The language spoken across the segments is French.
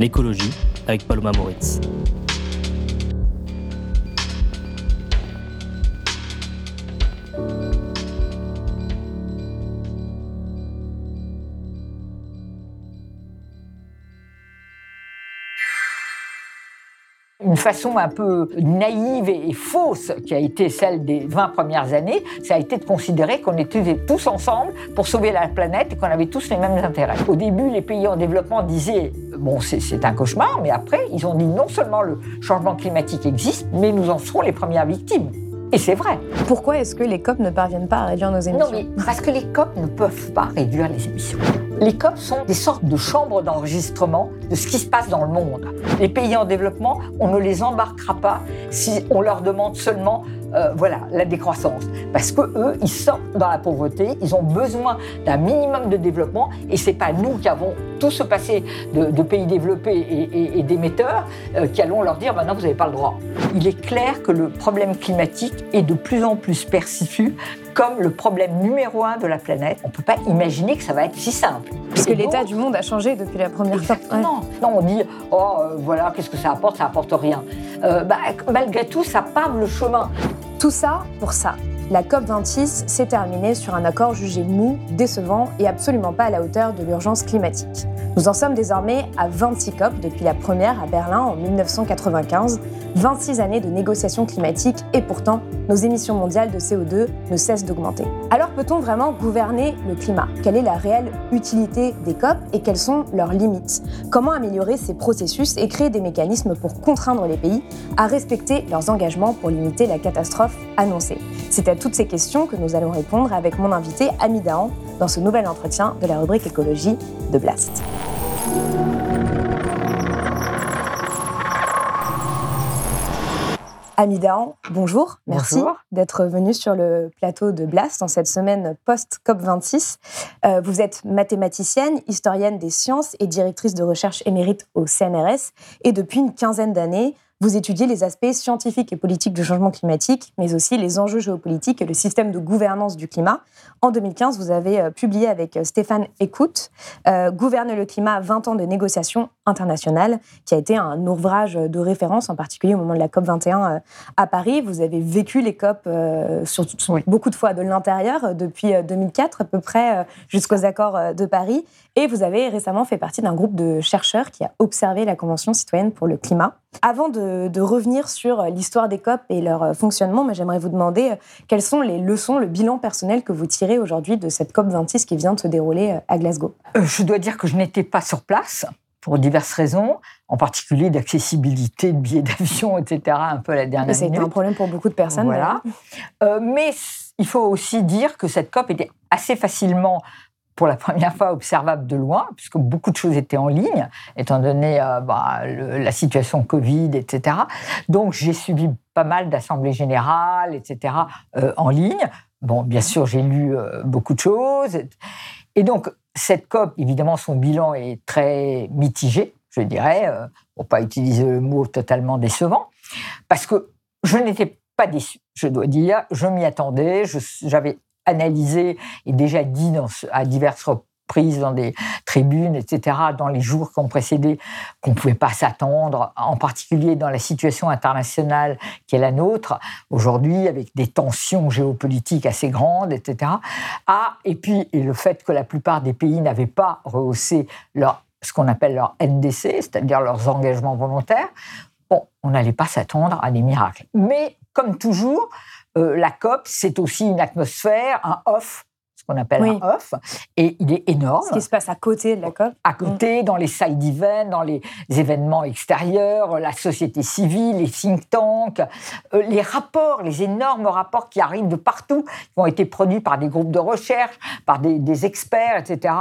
l'écologie avec Paloma Moritz. Façon un peu naïve et fausse qui a été celle des 20 premières années, ça a été de considérer qu'on était tous ensemble pour sauver la planète et qu'on avait tous les mêmes intérêts. Au début, les pays en développement disaient, bon, c'est un cauchemar, mais après, ils ont dit non seulement le changement climatique existe, mais nous en serons les premières victimes. Et c'est vrai. Pourquoi est-ce que les COP ne parviennent pas à réduire nos émissions? Non, mais parce que les COP ne peuvent pas réduire les émissions. Les COP sont des sortes de chambres d'enregistrement de ce qui se passe dans le monde. Les pays en développement, on ne les embarquera pas si on leur demande seulement euh, voilà, la décroissance. Parce que eux, ils sortent dans la pauvreté, ils ont besoin d'un minimum de développement, et c'est pas nous qui avons tout ce passé de, pays développés et, d'émetteurs euh, qui allons leur dire maintenant vous n'avez pas le droit. Il est clair que le problème climatique est de plus en plus perçu comme le problème numéro un de la planète. On ne peut pas imaginer que ça va être si simple. Parce que l'état du monde a changé depuis la première fois. Non, non, on dit oh euh, voilà qu'est-ce que ça apporte, ça apporte rien. Bah, malgré tout, ça pave le chemin. Tout ça pour ça. La COP26 s'est terminée sur un accord jugé mou, décevant et absolument pas à la hauteur de l'urgence climatique. Nous en sommes désormais à 26 COP depuis la première à Berlin en 1995, 26 années de négociations climatiques et pourtant nos émissions mondiales de CO2 ne cessent d'augmenter. Alors peut-on vraiment gouverner le climat? Quelle est la réelle utilité des COP et quelles sont leurs limites? Comment améliorer ces processus et créer des mécanismes pour contraindre les pays à respecter leurs engagements pour limiter la catastrophe annoncée? Toutes ces questions que nous allons répondre avec mon invité Ami Dahan dans ce nouvel entretien de la rubrique écologie de Blast. Amidahan, bonjour. Merci d'être venu sur le plateau de Blast en cette semaine post-COP26. Euh, vous êtes mathématicienne, historienne des sciences et directrice de recherche émérite au CNRS. Et depuis une quinzaine d'années, vous étudiez les aspects scientifiques et politiques du changement climatique, mais aussi les enjeux géopolitiques et le système de gouvernance du climat. En 2015, vous avez euh, publié avec euh, Stéphane Écoute euh, Gouverne le climat, 20 ans de négociations internationales, qui a été un ouvrage de référence, en particulier au moment de la COP 21 à Paris. Vous avez vécu les COP sur, beaucoup de fois de l'intérieur, depuis 2004 à peu près, jusqu'aux accords de Paris. Et vous avez récemment fait partie d'un groupe de chercheurs qui a observé la Convention citoyenne pour le climat. Avant de, revenir sur l'histoire des COP et leur fonctionnement, j'aimerais vous demander euh, quelles sont les leçons, le bilan personnel que vous tirez aujourd'hui de cette COP 26 qui vient de se dérouler euh, à Glasgow? Euh, je dois dire que je n'étais pas sur place pour diverses raisons, en particulier d'accessibilité de billets d'avion, etc., un peu à la dernière minute. C'est un problème pour beaucoup de personnes. Voilà. mais il faut aussi dire que cette COP était assez facilement pour la première fois observable de loin, puisque beaucoup de choses étaient en ligne, étant donné euh, bah, la situation Covid, etc. Donc j'ai suivi pas mal d'assemblées générales, etc. Euh, en ligne. Bon, bien sûr, j'ai lu euh, beaucoup de choses. Et donc cette COP, évidemment, son bilan est très mitigé, je dirais, pour pas utiliser le mot totalement décevant, parce que je n'étais pas déçu, je dois dire. Je m'y attendais, j'avais analysé et déjà dit à diverses reprises dans des tribunes, etc., dans les jours qui ont précédé, qu'on ne pouvait pas s'attendre, en particulier dans la situation internationale qui est la nôtre, aujourd'hui, avec des tensions géopolitiques assez grandes, etc. Ah, et puis le fait que la plupart des pays n'avaient pas rehaussé leur, ce qu'on appelle leur NDC, c'est-à-dire leurs engagements volontaires, bon, on n'allait pas s'attendre à des miracles. Mais, comme toujours, euh, la COP, c'est aussi une atmosphère, un off ce qu'on appelle un off, et il est énorme. Ce qui se passe à côté de la COP. À côté, dans les side events, dans les événements extérieurs, la société civile, les think tanks, euh, les rapports, les énormes rapports qui arrivent de partout, qui ont été produits par des groupes de recherche, par des, des experts, etc.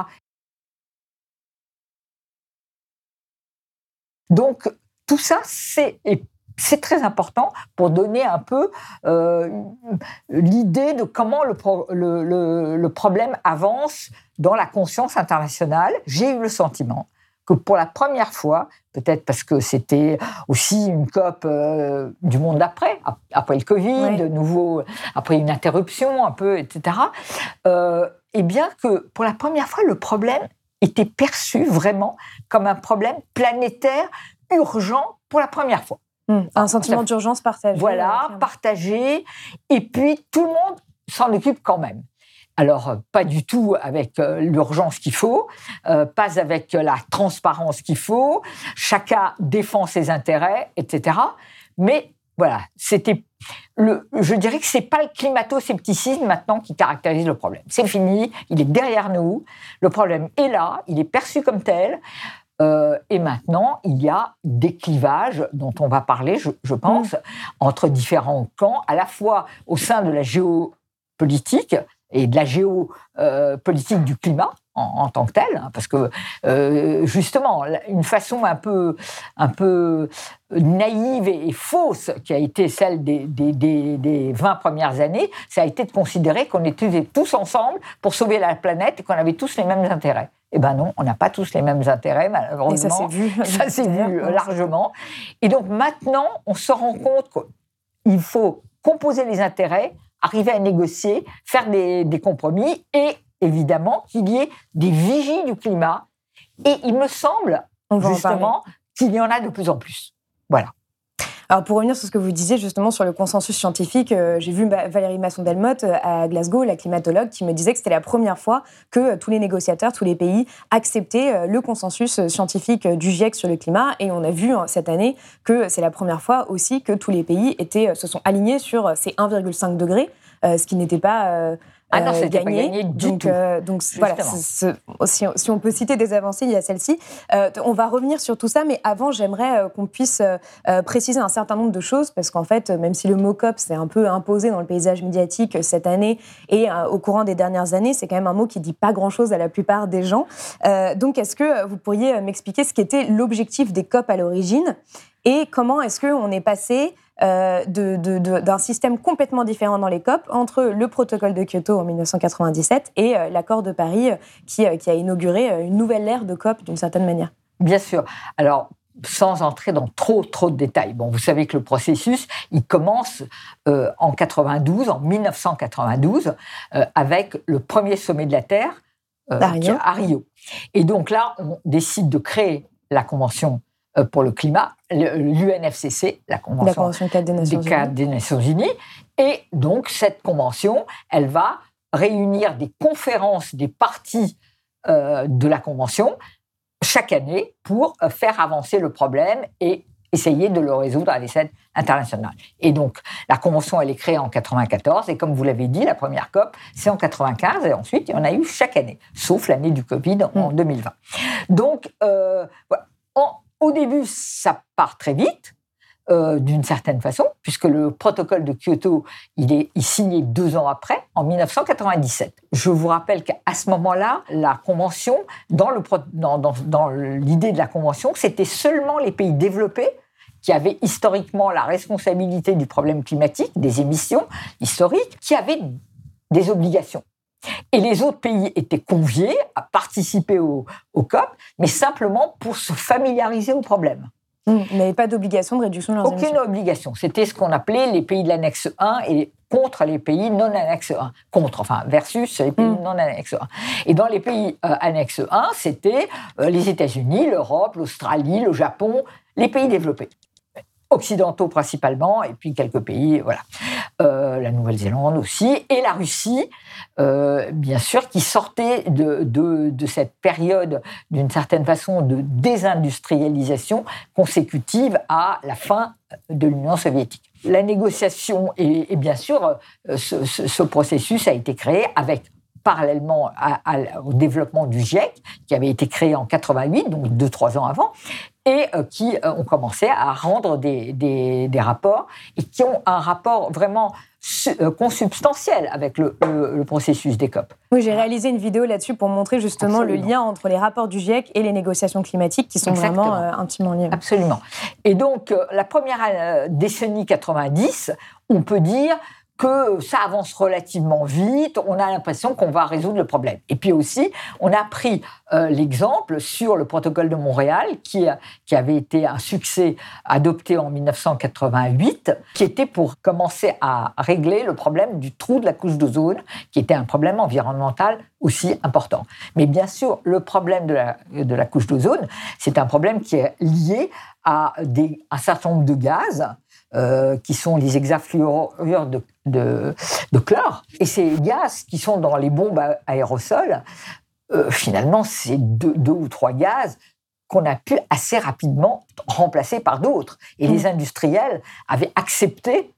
Donc, tout ça, c'est c'est très important pour donner un peu euh, l'idée de comment le, le, le, problème avance dans la conscience internationale. J'ai eu le sentiment que pour la première fois, peut-être parce que c'était aussi une COP euh, du monde d'après, après le Covid, de nouveau, après une interruption un peu, etc., euh, et bien que pour la première fois, le problème était perçu vraiment comme un problème planétaire urgent pour la première fois. Hmm. un sentiment d'urgence partagé. Voilà, euh, partagé. Et puis, tout le monde s'en occupe quand même. Alors, euh, pas du tout avec euh, l'urgence qu'il faut, pas avec la transparence qu'il faut. Chacun défend ses intérêts, etc. Mais voilà, c'était le, je dirais que c'est pas le climato-scepticisme maintenant qui caractérise le problème. C'est fini, il est derrière nous, le problème est là, il est perçu comme tel. Euh, et maintenant, il y a des clivages dont on va parler, je, pense, mm. entre différents camps, à la fois au sein de la géopolitique et de la géopolitique du climat en, tant que tel, hein, parce que euh, justement, une façon un peu, un peu naïve et, fausse qui a été celle des, des, des, 20 premières années, ça a été de considérer qu'on était tous ensemble pour sauver la planète et qu'on avait tous les mêmes intérêts. Eh ben non, on n'a pas tous les mêmes intérêts, malheureusement. Et ça s'est vu. Ça s'est vu largement. Et donc maintenant, on se rend compte qu'il faut composer les intérêts, arriver à négocier, faire des, des compromis et évidemment qu'il y ait des vigies du climat. Et il me semble, justement, qu'il y en a de plus en plus. Voilà. Alors pour revenir sur ce que vous disiez justement sur le consensus scientifique, euh, j'ai vu Valérie Masson-Delmotte euh, à Glasgow, la climatologue, qui me disait que c'était la première fois que euh, tous les négociateurs, tous les pays acceptaient le consensus scientifique du GIEC sur le climat. Et on a vu hein, cette année que c'est la première fois aussi que tous les pays se sont alignés sur ces 1,5 degrés, ce qui n'était pas ah non, gagné. Pas gagné du donc, euh, donc voilà, si, on peut citer des avancées, il y a celle-ci. Euh, on va revenir sur tout ça, mais avant, j'aimerais euh, qu'on puisse préciser un certain nombre de choses, parce qu'en fait, même si le mot COP s'est un peu imposé dans le paysage médiatique cette année et au courant des dernières années, c'est quand même un mot qui dit pas grand-chose à la plupart des gens. donc, est-ce que vous pourriez m'expliquer ce qu'était l'objectif des COP à l'origine et comment est-ce qu'on est passé euh, d'un système complètement différent dans les COP entre le protocole de Kyoto en 1997 et euh, l'accord de Paris euh, qui, qui, a inauguré une nouvelle ère de COP d'une certaine manière? Bien sûr. Alors, sans entrer dans trop trop de détails. Bon, vous savez que le processus, il commence en 92, en 1992, avec le premier sommet de la Terre à Rio. Et donc là, on décide de créer la convention pour le climat, l'UNFCC, la Convention, des, Nations Unies. Et donc, cette convention, elle va réunir des conférences des parties euh, de la Convention chaque année pour euh, faire avancer le problème et essayer de le résoudre à l'échelle internationale. Et donc, la Convention, elle est créée en 94, et comme vous l'avez dit, la première COP, c'est en 95, et ensuite, il y en a eu chaque année, sauf l'année du Covid en 2020. Mm. Donc, euh, en, au début, ça part très vite, euh, d'une certaine façon, puisque le protocole de Kyoto, il est signé deux ans après, en 1997. Je vous rappelle qu'à ce moment-là, la convention, dans, l'idée de la convention, c'était seulement les pays développés qui avaient historiquement la responsabilité du problème climatique, des émissions historiques, qui avaient des obligations. Et les autres pays étaient conviés à participer au, COP, mais simplement pour se familiariser au problème. Mmh, mais pas d'obligation de réduction de leurs Aucune obligation. C'était ce qu'on appelait les pays de l'annexe 1 et contre les pays non annexe 1. Contre, enfin, versus les pays mmh. non annexe 1. Et dans les pays euh, annexe 1, c'était euh, les États-Unis, l'Europe, l'Australie, le Japon, les pays développés occidentaux principalement, et puis quelques pays, voilà. Euh, la Nouvelle-Zélande aussi, et la Russie, euh, bien sûr, qui sortait de, de, cette période, d'une certaine façon, de désindustrialisation consécutive à la fin de l'Union soviétique. La négociation, et, bien sûr, euh, ce, processus a été créé avec parallèlement au développement du GIEC, qui avait été créé en 88, donc deux, trois ans avant, et qui ont commencé à rendre des, des, rapports et qui ont un rapport vraiment consubstantiel avec le, le, processus des COP. Oui, j'ai réalisé une vidéo là-dessus pour montrer justement le lien entre les rapports du GIEC et les négociations climatiques qui sont vraiment intimement liées. Absolument. Et donc, la première décennie 90, on peut dire que ça avance relativement vite, on a l'impression qu'on va résoudre le problème. Et puis aussi, on a pris euh, l'exemple sur le protocole de Montréal, qui, qui avait été un succès adopté en 1988, qui était pour commencer à régler le problème du trou de la couche d'ozone, qui était un problème environnemental aussi important. Mais bien sûr, le problème de la, de la couche d'ozone, c'est un problème qui est lié à des, un certain nombre de gaz euh, qui sont les hexafluorures de, de, de, chlore. Et ces gaz qui sont dans les bombes aérosols, euh, finalement, c'est deux, deux, ou trois gaz qu'on a pu assez rapidement remplacer par d'autres. Et les mmh. industriels avaient accepté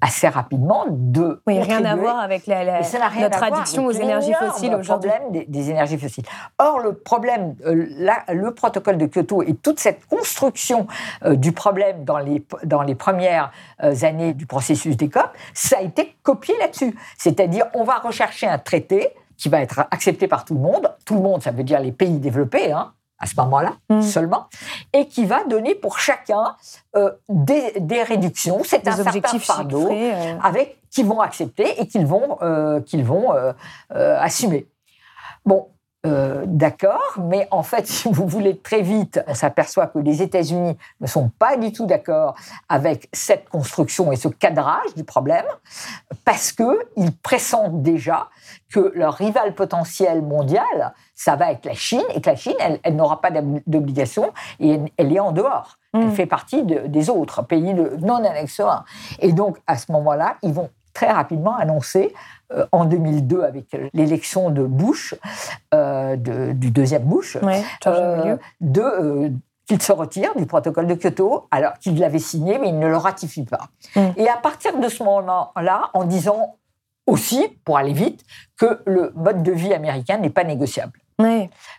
assez rapidement de. Oui, rien à voir avec la, notre addiction aux énergies fossiles aujourd'hui. problème des, des, énergies fossiles. Or, le problème, euh, le protocole de Kyoto et toute cette construction euh, du problème dans les, dans les premières euh, années du processus des COP, ça a été copié là-dessus. C'est-à-dire, on va rechercher un traité qui va être accepté par tout le monde. Tout le monde, ça veut dire les pays développés, hein, à ce moment-là mm. seulement, et qui va donner pour chacun euh, des, réductions. C'est un objectif certain fardeau euh. avec qu'ils vont accepter et qu'ils vont euh, qu'ils vont assumer. Bon, euh, d'accord, mais en fait, si vous voulez très vite, on s'aperçoit que les États-Unis ne sont pas du tout d'accord avec cette construction et ce cadrage du problème, parce qu'ils pressentent déjà que leur rival potentiel mondial, ça va être la Chine, et que la Chine, elle, n'aura pas d'obligation, et elle, est en dehors. Elle mmh. fait partie des autres pays non annexeurs. Et donc, à ce moment-là, ils vont très rapidement annoncer euh, en 2002 avec l'élection de Bush, euh, du deuxième Bush, euh, de qu'il se retire du protocole de Kyoto, alors qu'il l'avait signé, mais il ne le ratifie pas. Mm. Et à partir de ce moment-là, en disant aussi, pour aller vite, que le mode de vie américain n'est pas négociable.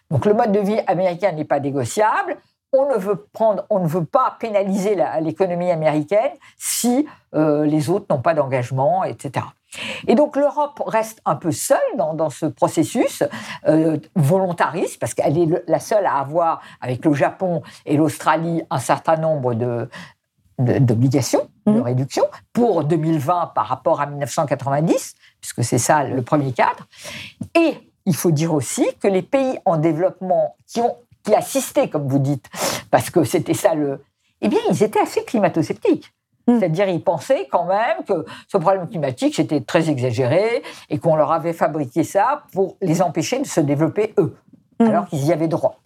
Donc le mode de vie américain n'est pas négociable. On ne veut prendre, on ne veut pas pénaliser l'économie américaine si les autres n'ont pas d'engagement, etc. Et donc l'Europe reste un peu seule dans, ce processus euh, volontariste, parce qu'elle est la seule à avoir, avec le Japon et l'Australie, un certain nombre de, d'obligations de, mmh. réduction pour 2020 par rapport à 1990, puisque c'est ça le premier cadre. Et il faut dire aussi que les pays en développement qui ont qui assistaient, comme vous dites, parce que c'était ça le... Eh bien, ils étaient assez climato-sceptiques. Mm. C'est-à-dire, ils pensaient quand même que ce problème climatique, c'était très exagéré et qu'on leur avait fabriqué ça pour les empêcher de se développer eux, mm. alors qu'ils y avaient droit.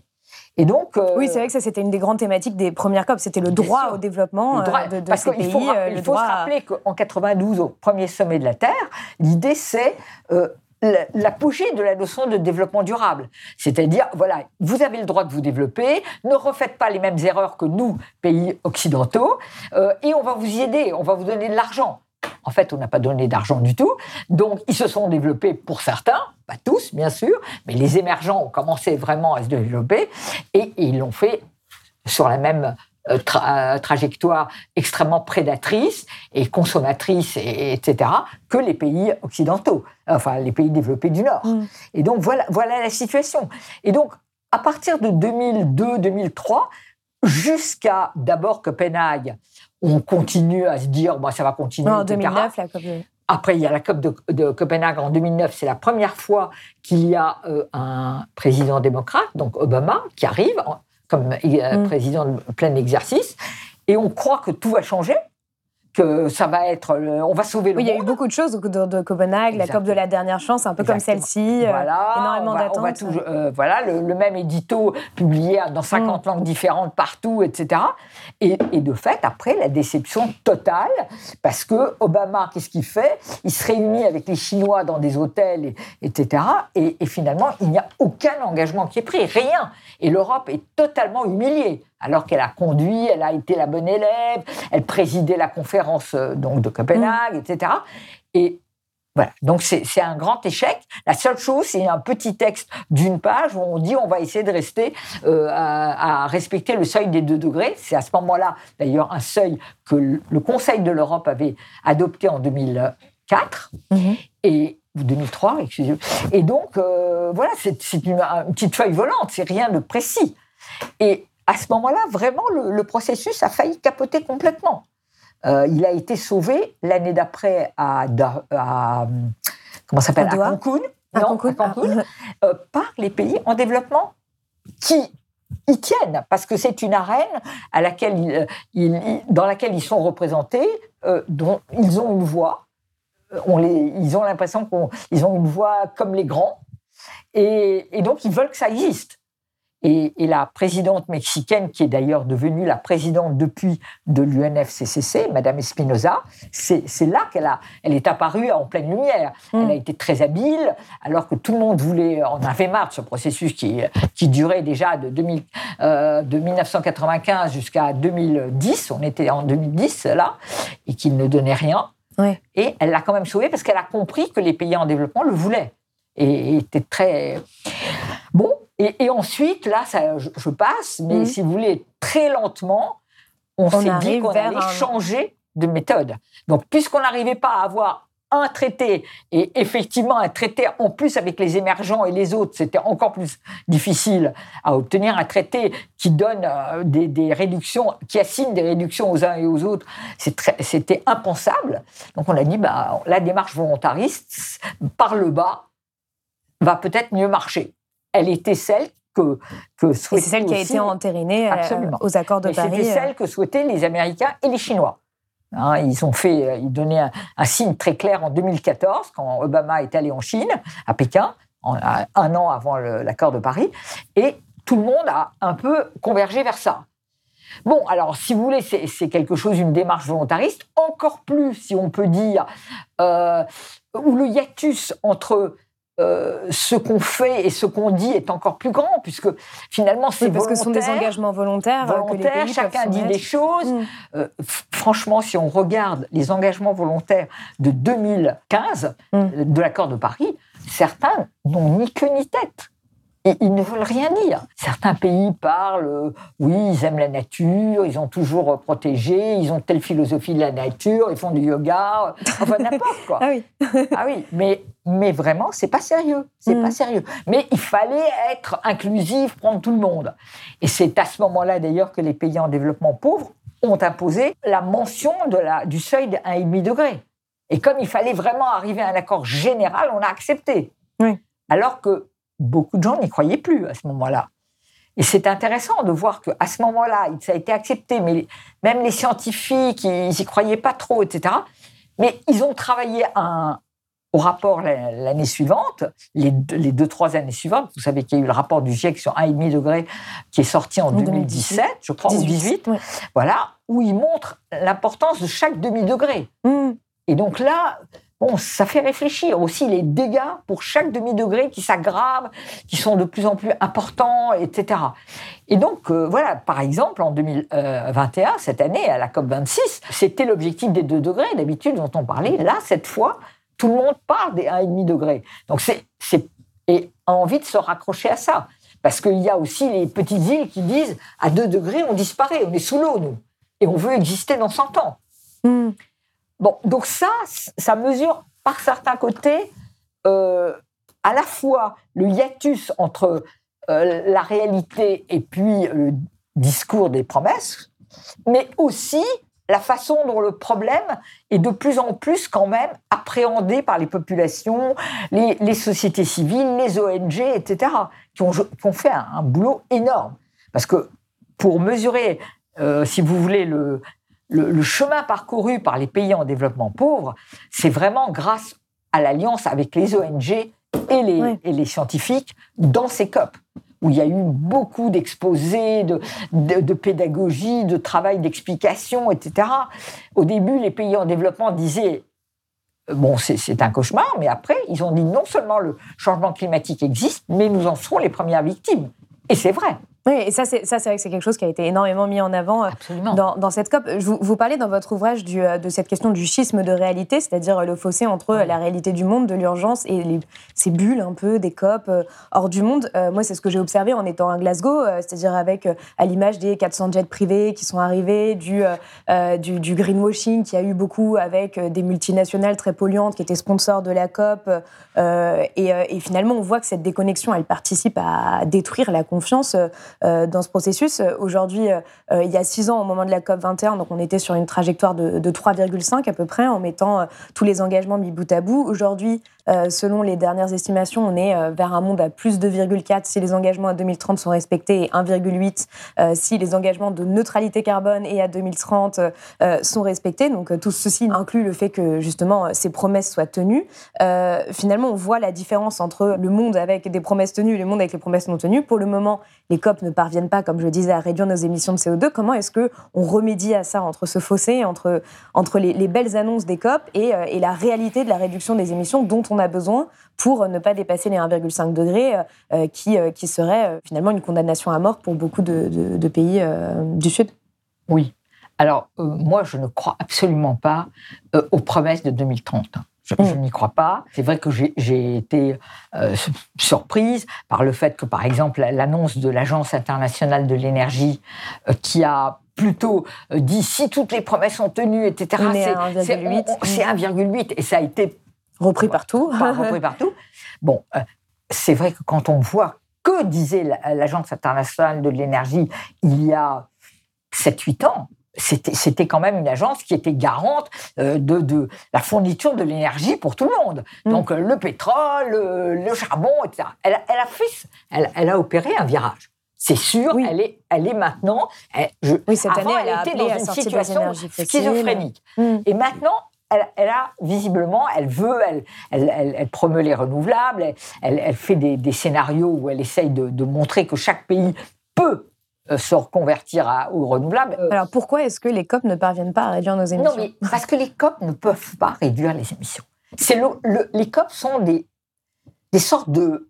Et donc, euh, oui, c'est vrai que ça c'était une des grandes thématiques des premières COP, c'était le droit au développement euh, de, de ces pays. Faut, il faut se rappeler qu'en 92, au premier sommet de la Terre, l'idée c'est euh, l'apogée de la notion de développement durable. C'est-à-dire, voilà, vous avez le droit de vous développer, ne refaites pas les mêmes erreurs que nous, pays occidentaux, euh, et on va vous y aider, on va vous donner de l'argent. En fait, on n'a pas donné d'argent du tout. Donc, ils se sont développés pour certains, pas tous, bien sûr, mais les émergents ont commencé vraiment à se développer et ils l'ont fait sur la même euh, euh, trajectoire extrêmement prédatrice et consommatrice, et, etc., que les pays occidentaux, enfin les pays développés du Nord. Mm. Et donc voilà, voilà la situation. Et donc, à partir de 2002-2003, jusqu'à d'abord Copenhague, on continue à se dire, bon, ça va continuer. en 2009, la COP. Après, il y a la COP de, Copenhague en 2009. C'est la première fois qu'il y a euh, un président démocrate, donc Obama, qui arrive comme euh, mm. président de plein exercice, et on croit que tout va changer que ça va être, on va sauver le oui, monde. Il y a eu beaucoup de choses de, de Copenhague, la COP de la dernière chance, un peu comme celle-ci, euh, voilà, énormément d'attentes. Euh, voilà, le, même édito publié dans 50 mm. langues différentes partout, etc. Et, de fait, après, la déception totale, parce que Obama, qu'est-ce qu'il fait? Il se réunit avec les Chinois dans des hôtels, etc. Et, et finalement, il n'y a aucun engagement qui est pris, rien. Et l'Europe est totalement humiliée alors qu'elle a conduit, elle a été la bonne élève, elle présidait la conférence euh, donc de Copenhague, etc. Et Voilà, donc c'est un grand échec. La seule chose, c'est un petit texte d'une page où on dit on va essayer de rester euh, à, respecter le seuil des 2 degrés. C'est à ce moment-là, d'ailleurs, un seuil que le Conseil de l'Europe avait adopté en 2004 mhm. et 2003, excusez-moi. Et donc, euh, voilà, c'est une, petite feuille volante, c'est rien de précis. Et à ce moment-là, vraiment, le, processus a failli capoter complètement. Euh, il a été sauvé l'année d'après à, comment s'appelle? À Cancun, non, euh, par les pays en développement qui y tiennent parce que c'est une arène à laquelle dans laquelle ils sont représentés, dont ils ont une voix. Les, ils ont l'impression qu'ils ont une voix comme les grands, et, donc ils veulent que ça existe. Et, la présidente mexicaine, qui est d'ailleurs devenue la présidente depuis de l'UNFCCC, Madame Espinoza, c'est là qu'elle elle est apparue en pleine lumière. Mm. Elle a été très habile, alors que tout le monde voulait, en avait marre de ce processus qui, qui durait déjà de, 2000, euh, de 1995 jusqu'à 2010. On était en 2010 là, et qu'il ne donnait rien. Et elle l'a quand même sauvé parce qu'elle a compris que les pays en développement le voulaient. Et était très. Bon, et, ensuite, là, ça, je, passe, mais mm. si vous voulez, très lentement, on, s'est dit qu'on allait changer de méthode. Donc, puisqu'on n'arrivait pas à avoir un traité, et effectivement un traité en plus avec les émergents et les autres, c'était encore plus difficile à obtenir un traité qui donne euh, des, réductions, qui assigne des réductions aux uns et aux autres, c'était impensable. Donc on a dit, bah, la démarche volontariste, par le bas, va peut-être mieux marcher. Elle était celle que, que C'est celle qui a été entérinée euh, aux accords de Paris. C'était celle que souhaitaient les Américains et les Chinois. Hein, ils ont fait, euh, ils donnaient un, signe très clair en 2014 quand Obama est allé en Chine, à Pékin, un an avant l'accord de Paris, et tout le monde a un peu convergé vers ça. Bon, alors si vous voulez, c'est quelque chose, une démarche volontariste, encore plus, si on peut dire, euh, où le hiatus entre euh, ce qu'on fait et ce qu'on dit est encore plus grand, puisque finalement c'est parce que ce sont des engagements volontaires. volontaires chacun dit des choses. Mm. Euh, franchement, si on regarde les engagements volontaires de 2015 mm. de l'accord de Paris, certains n'ont ni queue ni tête. Et ils ne veulent rien dire. Certains pays parlent, euh, oui, ils aiment la nature, ils ont toujours euh, protégé, ils ont telle philosophie de la nature, ils font du yoga, enfin n'importe quoi. ah oui. ah oui, mais, mais vraiment, c'est pas sérieux. C'est pas mm. sérieux. Mais il fallait être inclusif, prendre tout le monde. Et c'est à ce moment-là d'ailleurs que les pays en développement pauvre ont imposé la mention de la, du seuil de 1,5 degré. Et comme il fallait vraiment arriver à un accord général, on a accepté. Oui. Alors que beaucoup de gens n'y croyaient plus à ce moment-là. Et c'est intéressant de voir qu'à ce moment-là, ça a été accepté, mais même les scientifiques, ils n'y croyaient pas trop, etc. Mais ils ont travaillé un, au rapport l'année suivante, les deux, trois années suivantes. Vous savez qu'il y a eu le rapport du GIEC sur 1,5 degré qui est sorti en 2017, je crois, ou 2018. Voilà, où il montre l'importance de chaque demi-degré. Mmh. Et donc là, Bon, ça fait réfléchir aussi les dégâts pour chaque demi-degré qui s'aggravent, qui sont de plus en plus importants, etc. Et donc, euh, voilà, par exemple, en 2021, cette année, à la COP26, c'était l'objectif des 2 degrés, d'habitude dont on parlait. Là, cette fois, tout le monde parle des 1,5 degrés. Donc, c'est, et a envie de se raccrocher à ça. Parce qu'il y a aussi les petites îles qui disent à 2 degrés, on disparaît, on est sous l'eau, nous. Et on veut exister dans 100 ans. Hmm. Bon, donc ça, ça mesure par certains côtés euh, à la fois le hiatus entre euh, la réalité et puis le discours des promesses, mais aussi la façon dont le problème est de plus en plus quand même appréhendé par les populations, les, sociétés civiles, les ONG, etc., qui ont, fait un, boulot énorme. Parce que pour mesurer, euh, si vous voulez, le, le, chemin parcouru par les pays en développement pauvre, c'est vraiment grâce à l'alliance avec les ONG et les, et les, scientifiques dans ces COP, où il y a eu beaucoup d'exposés, de, pédagogie, de travail d'explication, etc. Au début, les pays en développement disaient Bon, c'est un cauchemar, mais après, ils ont dit non seulement le changement climatique existe, mais nous en serons les premières victimes. Et c'est vrai. Oui, et ça, c'est ça, c'est vrai que c'est quelque chose qui a été énormément mis en avant euh, dans, dans, cette COP. Vous, vous, parlez dans votre ouvrage du, euh, de cette question du schisme de réalité, c'est-à-dire euh, le fossé entre la réalité du monde, de l'urgence et les, ces bulles un peu des COP hors du monde. moi, c'est ce que j'ai observé en étant à Glasgow, c'est-à-dire avec à l'image des 400 jets privés qui sont arrivés, du, du, du, greenwashing qui a eu beaucoup avec des multinationales très polluantes qui étaient sponsors de la COP. Et, et, finalement, on voit que cette déconnexion, elle participe à détruire la confiance dans ce processus. Aujourd'hui, euh, il y a six ans, au moment de la COP 21, donc on était sur une trajectoire de, de 3,5 à peu près, en mettant euh, tous les engagements mis bout à bout. Aujourd'hui, euh, selon les dernières estimations, on est euh, vers un monde à plus de 2,4 si les engagements à 2030 sont respectés et 1,8 euh, si les engagements de neutralité carbone et à 2030 sont respectés. Donc tout ceci inclut le fait que justement ces promesses soient tenues. finalement, on voit la différence entre le monde avec des promesses tenues et le monde avec les promesses non tenues. Pour le moment, les COP ne parviennent pas, comme je disais, à réduire nos émissions de CO2. Comment est-ce que on remédie à ça entre ce fossé entre entre les, belles annonces des COP et, et la réalité de la réduction des émissions dont on on a besoin pour ne pas dépasser les 1,5 degrés, euh, qui, euh, qui serait euh, finalement une condamnation à mort pour beaucoup de, pays du Sud. Oui. Alors, moi, je ne crois absolument pas aux promesses de 2030. Je, mm. n'y crois pas. C'est vrai que j'ai été surprise par le fait que, par exemple, l'annonce de l'Agence internationale de l'énergie, qui a plutôt dit si toutes les promesses sont tenues, etc. C'est 1,8 et ça a été Repris partout. repris partout. Bon, euh, c'est vrai que quand on voit que disait l'Agence internationale de l'énergie il y a 7-8 ans, c'était quand même une agence qui était garante euh, de, de la fourniture de l'énergie pour tout le monde. Mm. Donc euh, le pétrole, le, charbon, etc. Elle, elle a fait, elle, elle, a opéré un virage. C'est sûr, elle, est, elle est maintenant. je, oui, cette année, elle, été dans une situation schizophrénique. Mm. Et maintenant, elle, a visiblement, elle veut, elle, elle, promeut les renouvelables, elle, fait des, scénarios où elle essaye de, montrer que chaque pays peut euh, se reconvertir à, aux renouvelables. Euh, Alors pourquoi est-ce que les COP ne parviennent pas à réduire nos émissions? Non, mais parce que les COP ne peuvent pas réduire les émissions. C'est les COP sont des, des sortes de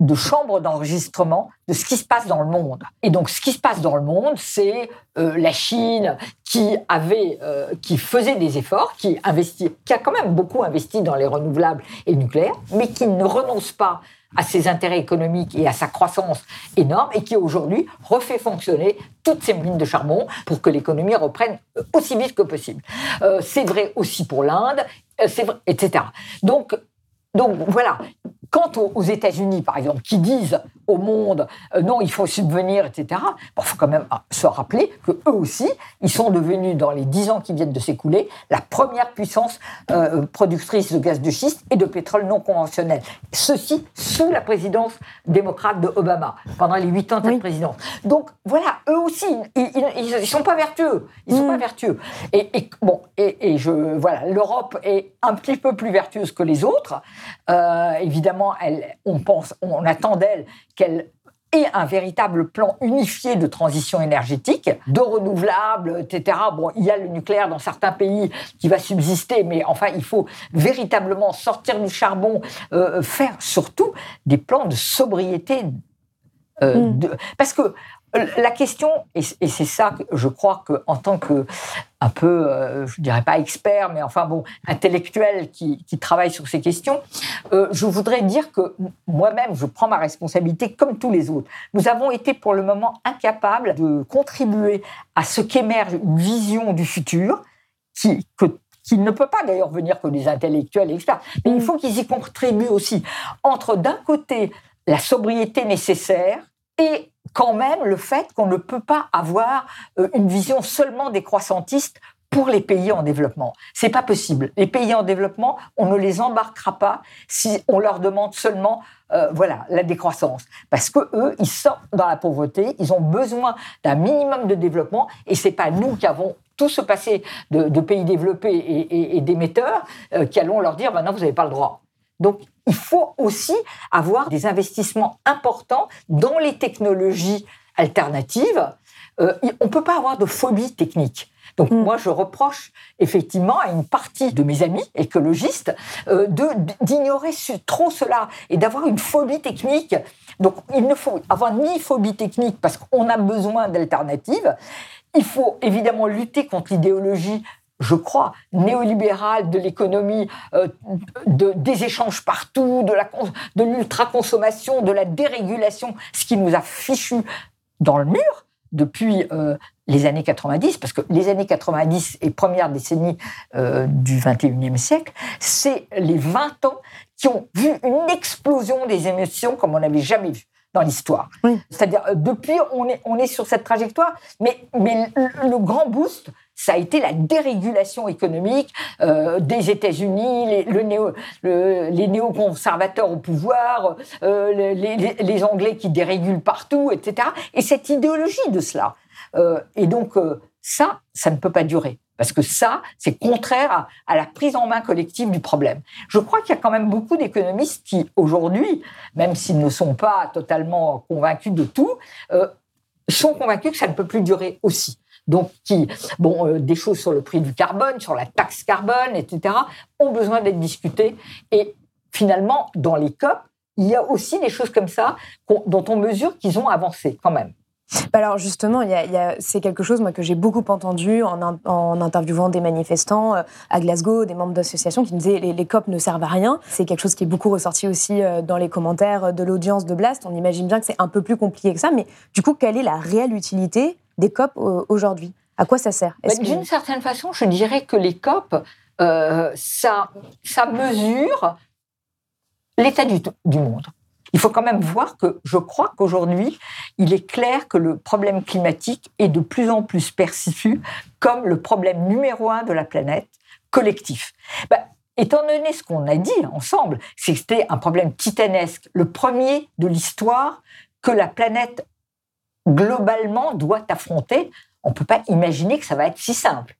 de chambres d'enregistrement de ce qui se passe dans le monde. Et donc, ce qui se passe dans le monde, c'est euh, la Chine qui avait, euh, qui faisait des efforts, qui investit, qui a quand même beaucoup investi dans les renouvelables et le nucléaire, mais qui ne renonce pas à ses intérêts économiques et à sa croissance énorme, et qui aujourd'hui refait fonctionner toutes ces mines de charbon pour que l'économie reprenne aussi vite que possible. Euh, c'est vrai aussi pour l'Inde, c'est vrai, etc. Donc, donc voilà, Quant aux, États-Unis, par exemple, qui disent au monde euh, non, il faut subvenir, etc., il faut quand même ah, se rappeler que eux aussi, ils sont devenus, dans les dix ans qui viennent de s'écouler, la première puissance euh, productrice de gaz de schiste et de pétrole non conventionnel. Ceci sous la présidence démocrate de Obama, pendant les huit ans de cette présidence. Donc voilà, eux aussi, ils ne sont pas vertueux. Ils sont pas mm. vertueux. Et, bon, et, je voilà, l'Europe est un petit peu plus vertueuse que les autres, euh, évidemment on pense, on attend d'elle qu'elle ait un véritable plan unifié de transition énergétique, de renouvelables, etc. Bon, il y a le nucléaire dans certains pays qui va subsister, mais enfin, il faut véritablement sortir du charbon, euh, faire surtout des plans de sobriété. Euh, mm. parce que la question, et c'est ça que je crois qu'en tant que un peu, euh, je dirais pas expert, mais enfin bon, intellectuel qui, travaille sur ces questions, euh, je voudrais dire que moi-même, je prends ma responsabilité comme tous les autres. Nous avons été pour le moment incapables de contribuer à ce qu'émerge une vision du futur qui, qui ne peut pas d'ailleurs venir que des intellectuels et experts, mais il faut qu'ils y contribuent aussi. Entre d'un côté la sobriété nécessaire et quand même le fait qu'on ne peut pas avoir euh, une vision seulement décroissantiste pour les pays en développement. C'est pas possible. Les pays en développement, on ne les embarquera pas si on leur demande seulement, euh, voilà, la décroissance, parce que eux, ils sortent dans la pauvreté, ils ont besoin d'un minimum de développement, et c'est pas nous qui avons tout ce passé de, pays développés et, d'émetteurs euh, qui allons leur dire maintenant vous n'avez pas le droit. Donc, il faut aussi avoir des investissements importants dans les technologies alternatives. Euh, on ne peut pas avoir de phobie technique. Donc mm. moi, je reproche effectivement à une partie de mes amis écologistes euh, d'ignorer trop cela et d'avoir une phobie technique. Donc il ne faut avoir ni phobie technique parce qu'on a besoin d'alternatives. Il faut évidemment lutter contre l'idéologie je crois, néolibérale de l'économie, euh, de, des échanges partout, de, l'ultra-consommation, de la dérégulation, ce qui nous a fichu dans le mur depuis euh, les années 90, parce que les années 90 et première décennie euh, du 21e siècle, c'est les 20 ans qui ont vu une explosion des émissions comme on n'avait jamais vu dans l'histoire. C'est-à-dire, depuis, on est, on est sur cette trajectoire, mais, mais le, grand boost, ça a été la dérégulation économique euh, des États-Unis, les, le néo, les néoconservateurs au pouvoir, les, les, Anglais qui dérégulent partout, etc. Et cette idéologie de cela. et donc, ça, ça ne peut pas durer. Parce que ça, c'est contraire à, la prise en main collective du problème. Je crois qu'il y a quand même beaucoup d'économistes qui, aujourd'hui, même s'ils ne sont pas totalement convaincus de tout, euh, sont convaincus que ça ne peut plus durer aussi. Donc, qui, bon, euh, des choses sur le prix du carbone, sur la taxe carbone, etc., ont besoin d'être discutées. Et finalement, dans les COP, il y a aussi des choses comme ça dont on mesure qu'ils ont avancé quand même. Bah alors justement, c'est quelque chose moi, que j'ai beaucoup entendu en, en, interviewant des manifestants euh, à Glasgow, des membres d'associations qui me disaient les, les COP ne servent à rien. C'est quelque chose qui est beaucoup ressorti aussi euh, dans les commentaires de l'audience de Blast. On imagine bien que c'est un peu plus compliqué que ça, mais du coup, quelle est la réelle utilité des COP euh, aujourd'hui. À quoi ça sert? Bah, D'une certaine façon, je dirais que les COP, ça, ça mesure l'état du, du monde. Il faut quand même voir que je crois qu'aujourd'hui, il est clair que le problème climatique est de plus en plus perçu comme le problème numéro un de la planète, collectif. Ben, étant donné ce qu'on a dit ensemble, c'était un problème titanesque, le premier de l'histoire que la planète globalement doit affronter, on ne peut pas imaginer que ça va être si simple.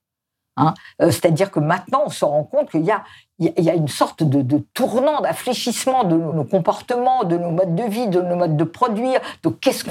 Hein. Euh, c'est-à-dire que maintenant, on se rend compte qu'il y a, il y a une sorte de, tournant, d'affléchissement de nos comportements, de nos modes de vie, de nos modes de produire. Donc, qu'est-ce que...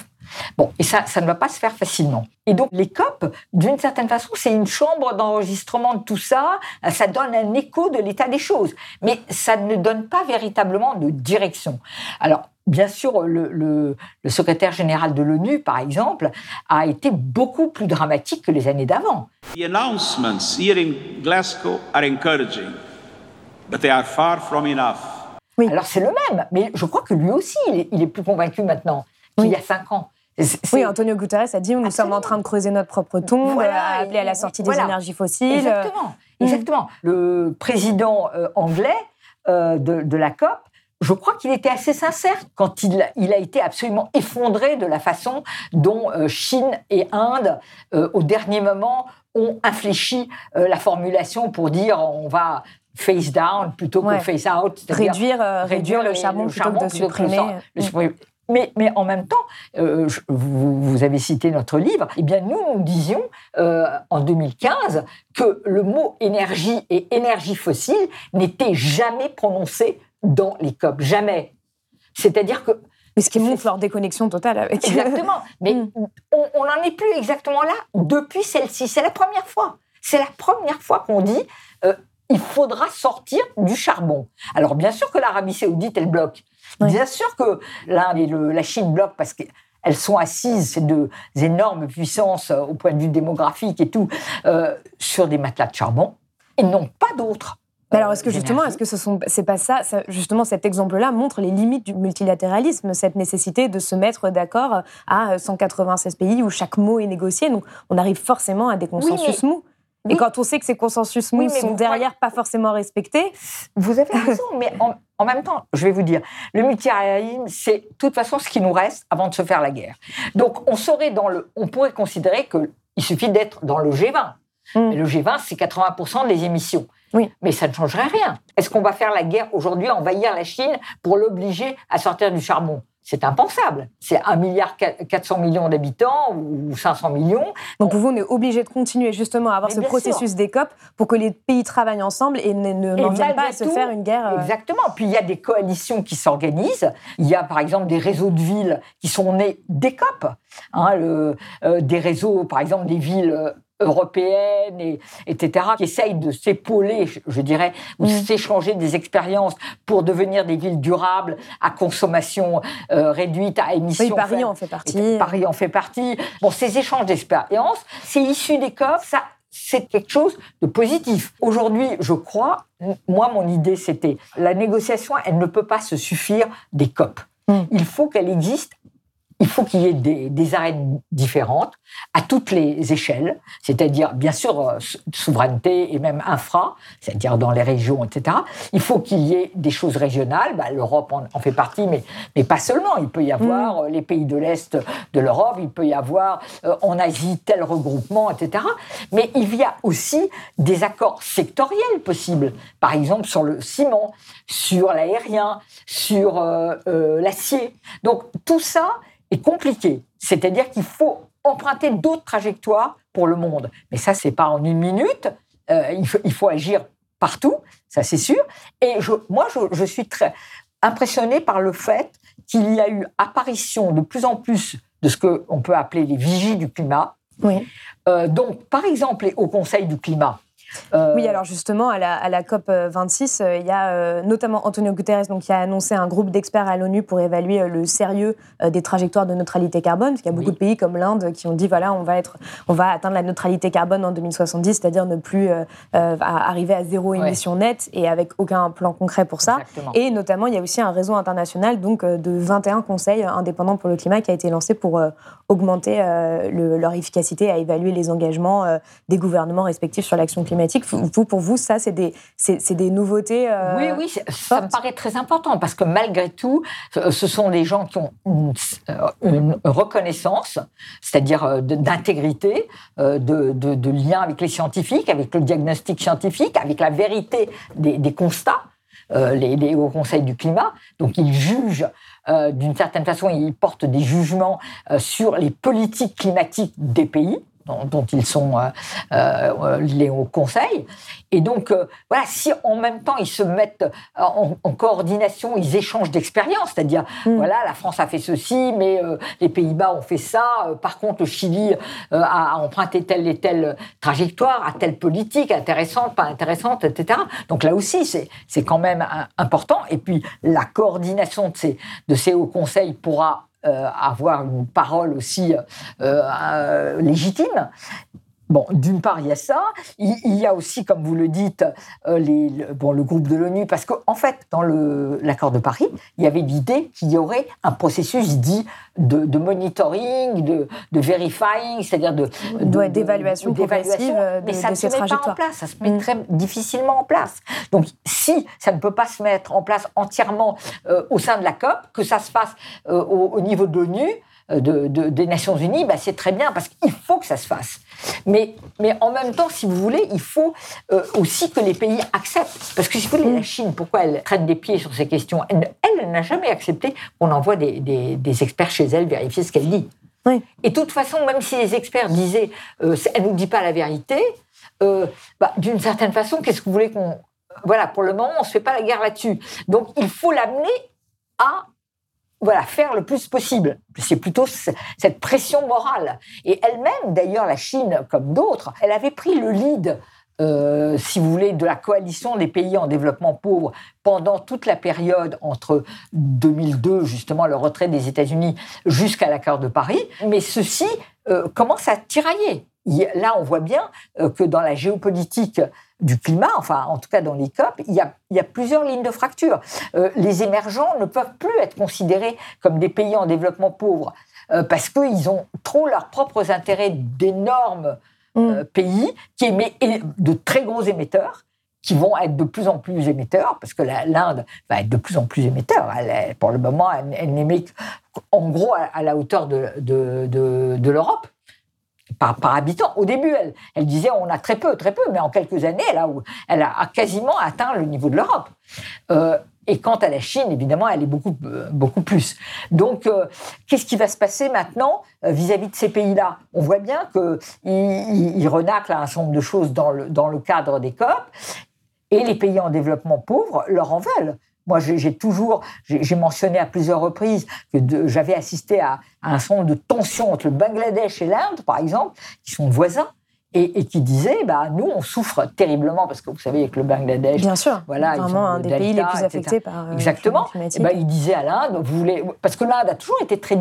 Bon, et ça, ça ne va pas se faire facilement. Et donc, les COP, d'une certaine façon, c'est une chambre d'enregistrement de tout ça. Ça donne un écho de l'état des choses. Mais ça ne donne pas véritablement de direction. Alors, Bien sûr, le, le, le secrétaire général de l'ONU, par exemple, a été beaucoup plus dramatique que les années d'avant. The announcements here in Glasgow are encouraging. But they are far from enough. Oui. Alors c'est le même, mais je crois que lui aussi, il est, plus convaincu maintenant qu'il y a cinq ans. Oui, Antonio Guterres a dit nous sommes en train de creuser notre propre tombe, a appelé à la sortie des énergies fossiles. Exactement. Mm. Exactement. Le président euh, anglais euh, de, de, la COP, je crois qu'il était assez sincère quand il, il, a été absolument effondré de la façon dont euh, Chine et Inde, au dernier moment, ont infléchi la formulation pour dire on va face down plutôt que face out. Réduire, euh, réduire, le, charbon plutôt que de supprimer. Mais, mais, en même temps, euh, vous, vous, avez cité notre livre, eh bien nous, nous disions euh, en 2015 que le mot énergie et énergie fossile n'était jamais prononcé dans les COP, jamais. C'est-à-dire que mais ce qui montre leur déconnexion totale avec. Exactement. Mais mm. on n'en est plus exactement là depuis celle-ci. C'est la première fois. C'est la première fois qu'on dit il faudra sortir du charbon. Alors bien sûr que l'Arabie saoudite, elle bloque. Bien sûr que l'Inde et la Chine bloquent parce qu'elles sont assises, ces deux énormes puissances euh, au point de vue démographique et tout, euh, sur des matelas de charbon. et n'ont pas d'autres. alors, est-ce que justement, est-ce que ce sont, c'est pas ça, justement, cet exemple-là montre les limites du multilatéralisme, cette nécessité de se mettre d'accord à 196 pays où chaque mot est négocié. Donc, on arrive forcément à des consensus mous. Et quand on sait que ces consensus mous sont derrière pas forcément respectés. Vous avez raison, mais en, même temps, je vais vous dire, le multilatéralisme, c'est de toute façon ce qui nous reste avant de se faire la guerre. Donc, on serait dans le, on pourrait considérer qu'il suffit d'être dans le G20. Mm. le G20, c'est 80% des émissions. Oui. Mais ça ne changerait rien. Est-ce qu'on va faire la guerre aujourd'hui, envahir la Chine pour l'obliger à sortir du charbon? C'est impensable. C'est 1 milliard 400 millions d'habitants ou 500 millions. Donc vous, on est obligé de continuer justement à avoir ce processus des COP pour que les pays travaillent ensemble et n'en viennent pas à se faire une guerre. Euh, Exactement. Puis il y a des coalitions qui s'organisent. Il y a par exemple des réseaux de villes qui sont nés des COP. Hein, euh, des réseaux, par exemple, des villes euh, européennes, et, etc., qui essayent de s'épauler, je, dirais, ou mm. s'échanger des expériences pour devenir des villes durables à consommation euh, réduite, à émissions. Oui, Paris en fait partie. Paris en fait partie. Bon, ces échanges d'expériences, c'est issu des COP, ça, c'est quelque chose de positif. Aujourd'hui, je crois, moi, mon idée, c'était la négociation, elle ne peut pas se suffire des COP. Mm. Il faut qu'elle existe il faut qu'il y ait des, arènes différentes à toutes les échelles, c'est-à-dire bien sûr euh, souveraineté et même infra, c'est-à-dire dans les régions, etc. Il faut qu'il y ait des choses régionales, bah, l'Europe en, fait partie, mais, mais pas seulement. Il peut y avoir mm. euh, les pays de l'Est de l'Europe, il peut y avoir euh, en Asie tel regroupement, etc. Mais il y a aussi des accords sectoriels possibles, par exemple sur le ciment, sur l'aérien, sur l'acier. Donc tout ça, est compliqué. C'est-à-dire qu'il faut emprunter d'autres trajectoires pour le monde. Mais ça, c'est pas en une minute. Euh, il, faut, il, faut, agir partout, ça c'est sûr. Et je, moi, je, je, suis très impressionné par le fait qu'il y a eu apparition de plus en plus de ce qu'on peut appeler les vigies du climat. Oui. Euh, donc, par exemple, au Conseil du climat, oui, alors justement, à la, COP 26, euh, il y a euh, notamment Antonio Guterres donc, qui a annoncé un groupe d'experts à l'ONU pour évaluer le sérieux des trajectoires de neutralité carbone. Parce qu'il y a beaucoup de pays comme l'Inde qui ont dit voilà, on va, être, on va atteindre la neutralité carbone en 2070, c'est-à-dire ne plus arriver à zéro émission nette et avec aucun plan concret pour ça. Et notamment, il y a aussi un réseau international donc, de 21 conseils indépendants pour le climat qui a été lancé pour augmenter leur efficacité à évaluer les engagements des gouvernements respectifs sur l'action climatique vous, pour vous, ça, c'est des, des nouveautés euh, Oui, oui, ça me paraît très important parce que malgré tout, ce sont des gens qui ont une, reconnaissance, c'est-à-dire euh, d'intégrité, euh, de, de, lien avec les scientifiques, avec le diagnostic scientifique, avec la vérité des, constats. les, les hauts conseils du climat. Donc, ils jugent d'une certaine façon, ils portent des jugements sur les politiques climatiques des pays dont, ils sont euh, euh, liés au Conseil. Et donc, euh, voilà, si en même temps ils se mettent en, coordination, ils échangent d'expériences, c'est-à-dire, mm. voilà, la France a fait ceci, mais les Pays-Bas ont fait ça, par contre, le Chili a emprunté telle et telle trajectoire, a telle politique, intéressante, pas intéressante, etc. Donc là aussi, c'est quand même important. Et puis, la coordination de ces, de ces hauts conseils pourra avoir une parole aussi euh, euh, légitime. Bon, d'une part, il y a ça. Il, y a aussi, comme vous le dites, les, le, bon, le groupe de l'ONU, parce qu'en en fait, dans l'accord de Paris, il y avait l'idée qu'il y aurait un processus dit de, monitoring, de, de verifying, c'est-à-dire de, d'évaluation progressive de, mais ça ne se met pas en place, ça se met mm. très difficilement en place. Donc, si ça ne peut pas se mettre en place entièrement euh, au sein de la COP, que ça se fasse euh, au, niveau de l'ONU, euh, de, des Nations Unies, bah, c'est très bien parce qu'il faut que ça se fasse. Mais, mais en même temps, si vous voulez, il faut aussi que les pays acceptent. Parce que si vous voulez, la mm. Chine, pourquoi elle traîne des pieds sur ces questions? Elle, elle n'a jamais accepté qu'on envoie des, des, des experts chez elle vérifier ce qu'elle dit. Et de toute façon, même si les experts disaient euh, elle ne nous dit pas la vérité, euh, bah, d'une certaine façon, qu'est-ce que vous voulez qu'on. Voilà, pour le moment, on ne se fait pas la guerre là-dessus. Donc, il faut l'amener à voilà, faire le plus possible. C'est plutôt cette pression morale. Et elle-même, d'ailleurs, la Chine, comme d'autres, elle avait pris le lead euh, si vous voulez, de la coalition des pays en développement pauvre pendant toute la période entre 2002, justement, le retrait des États-Unis, jusqu'à l'accord de Paris. Mais ceci euh, commence à tirailler. Là, on voit bien euh, que dans la géopolitique du climat, enfin, en tout cas dans les COP, il y a, il y a plusieurs lignes de fracture. les émergents ne peuvent plus être considérés comme des pays en développement pauvre parce qu'ils ont trop leurs propres intérêts d'énormes euh, mm. pays qui émet de très gros émetteurs qui vont être de plus en plus émetteurs, parce que l'Inde va être de plus en plus émetteur. pour le moment, elle, n'émet en gros à, la hauteur de, de, de, l'Europe. Par, habitant. Au début, elle, elle, disait on a très peu, très peu, mais en quelques années, elle a, elle a quasiment atteint le niveau de l'Europe. Euh, et quant à la Chine, évidemment, elle est beaucoup, euh, beaucoup plus. Donc, euh, qu'est-ce qui va se passer maintenant vis-à-vis de ces pays-là? On voit bien qu'ils ils renaclent un certain nombre de choses dans le, dans le cadre des COP, et les pays en développement pauvre leur en veulent. Moi, j'ai toujours, j'ai mentionné à plusieurs reprises que j'avais assisté à, à, un certain nombre de tensions entre le Bangladesh et l'Inde, par exemple, qui sont voisins, et, qui disait, bah, nous, on souffre terriblement, parce que vous savez, avec le Bangladesh, Bien sûr, voilà, vraiment un des pays les plus affectés par Exactement. Et bah, il disait à l'Inde, vous voulez... Parce que l'Inde a toujours été très,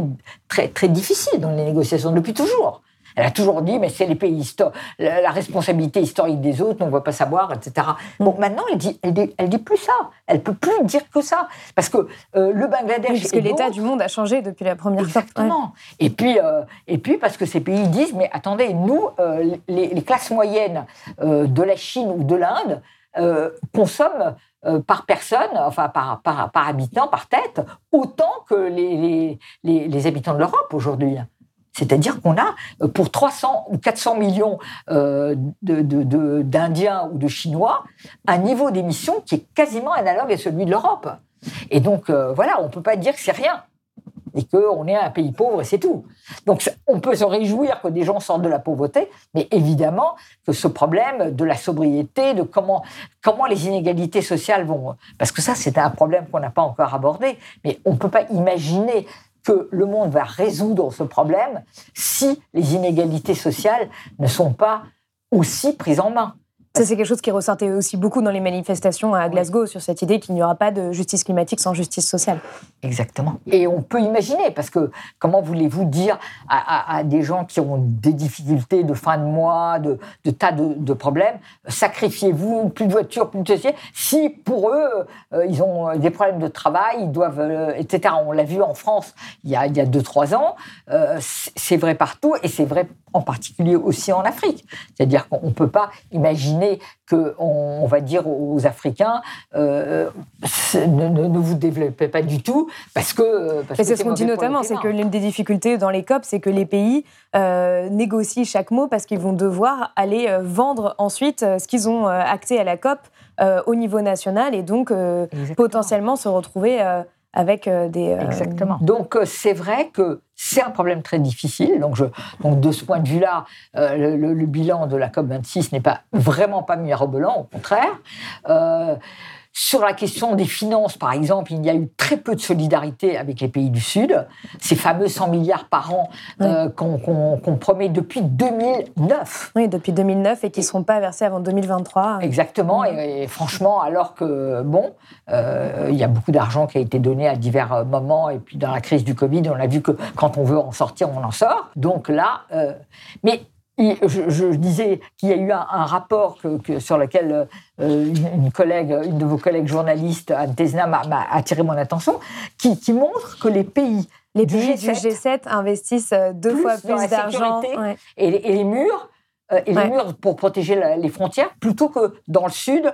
très, très difficile dans les négociations, depuis toujours. Elle a toujours dit, mais c'est les pays historiques, la, responsabilité historique des autres, on ne va pas savoir, etc. Bon, maintenant, elle dit, elle dit, plus ça. Elle peut plus dire que ça, parce que euh, le Bangladesh. Oui, parce que l'état du monde a changé depuis la première fois. Exactement. Et puis, euh, et puis parce que ces pays disent, mais attendez, nous, euh, les, classes moyennes de la Chine ou de l'Inde consomment par personne, enfin par, par, par, habitant, par tête, autant que les, les, les habitants de l'Europe aujourd'hui. C'est-à-dire qu'on a, euh, pour 300 ou 400 millions euh, d'Indiens ou de Chinois, un niveau d'émission qui est quasiment analogue à celui de l'Europe. Et donc, euh, voilà, on ne peut pas dire que c'est rien et qu'on est un pays pauvre et c'est tout. Donc, on peut se réjouir que des gens sortent de la pauvreté, mais évidemment que ce problème de la sobriété, de comment, comment les inégalités sociales vont... Parce que ça, c'est un problème qu'on n'a pas encore abordé, mais on ne peut pas imaginer que le monde va résoudre ce problème si les inégalités sociales ne sont pas aussi prises en main. Ça, c'est quelque chose qui ressortait aussi beaucoup dans les manifestations à Glasgow sur cette idée qu'il n'y aura pas de justice climatique sans justice sociale. Exactement. Et on peut imaginer, parce que comment voulez-vous dire à, des gens qui ont des difficultés de fin de mois, de, tas de, problèmes, sacrifiez-vous, plus de voitures, plus de ceci, si pour eux, euh, ils ont des problèmes de travail, ils doivent, euh, etc. On l'a vu en France il y a, il y a deux, trois ans. Euh, c'est vrai partout et c'est vrai en particulier aussi en Afrique. C'est-à-dire qu'on ne peut pas imaginer que, on, va dire aux Africains, euh, ne, vous développez pas du tout parce que. c'est ce qu'on dit notamment, c'est que l'une des difficultés dans les COP, c'est que les pays euh, négocient chaque mot parce qu'ils vont devoir aller euh, vendre ensuite ce qu'ils ont acté à la COP au niveau national et donc potentiellement se retrouver avec euh, des... Euh, Exactement. Donc euh, c'est vrai que c'est un problème très difficile. Donc, je, donc de ce point de vue-là, le, bilan de la COP26 n'est pas vraiment pas mirobolant, au contraire. Sur la question des finances, par exemple, il y a eu très peu de solidarité avec les pays du Sud. Ces fameux 100 milliards par an euh, qu'on promet depuis 2009. Oui, depuis 2009 et qui ne seront pas versés avant 2023. Exactement. Et, franchement, alors que, bon, euh, il y a beaucoup d'argent qui a été donné à divers moments. Et puis, dans la crise du Covid, on a vu que quand on veut en sortir, on en sort. Donc là, euh, mais je, disais qu'il y a eu un, rapport que, sur lequel euh, une, collègue, une de vos collègues journalistes, Anne Tesna, m'a attiré mon attention, qui, montre que les pays les pays du G7, investissent euh, deux fois plus d'argent et, les murs euh, et les murs pour protéger les frontières plutôt que dans le sud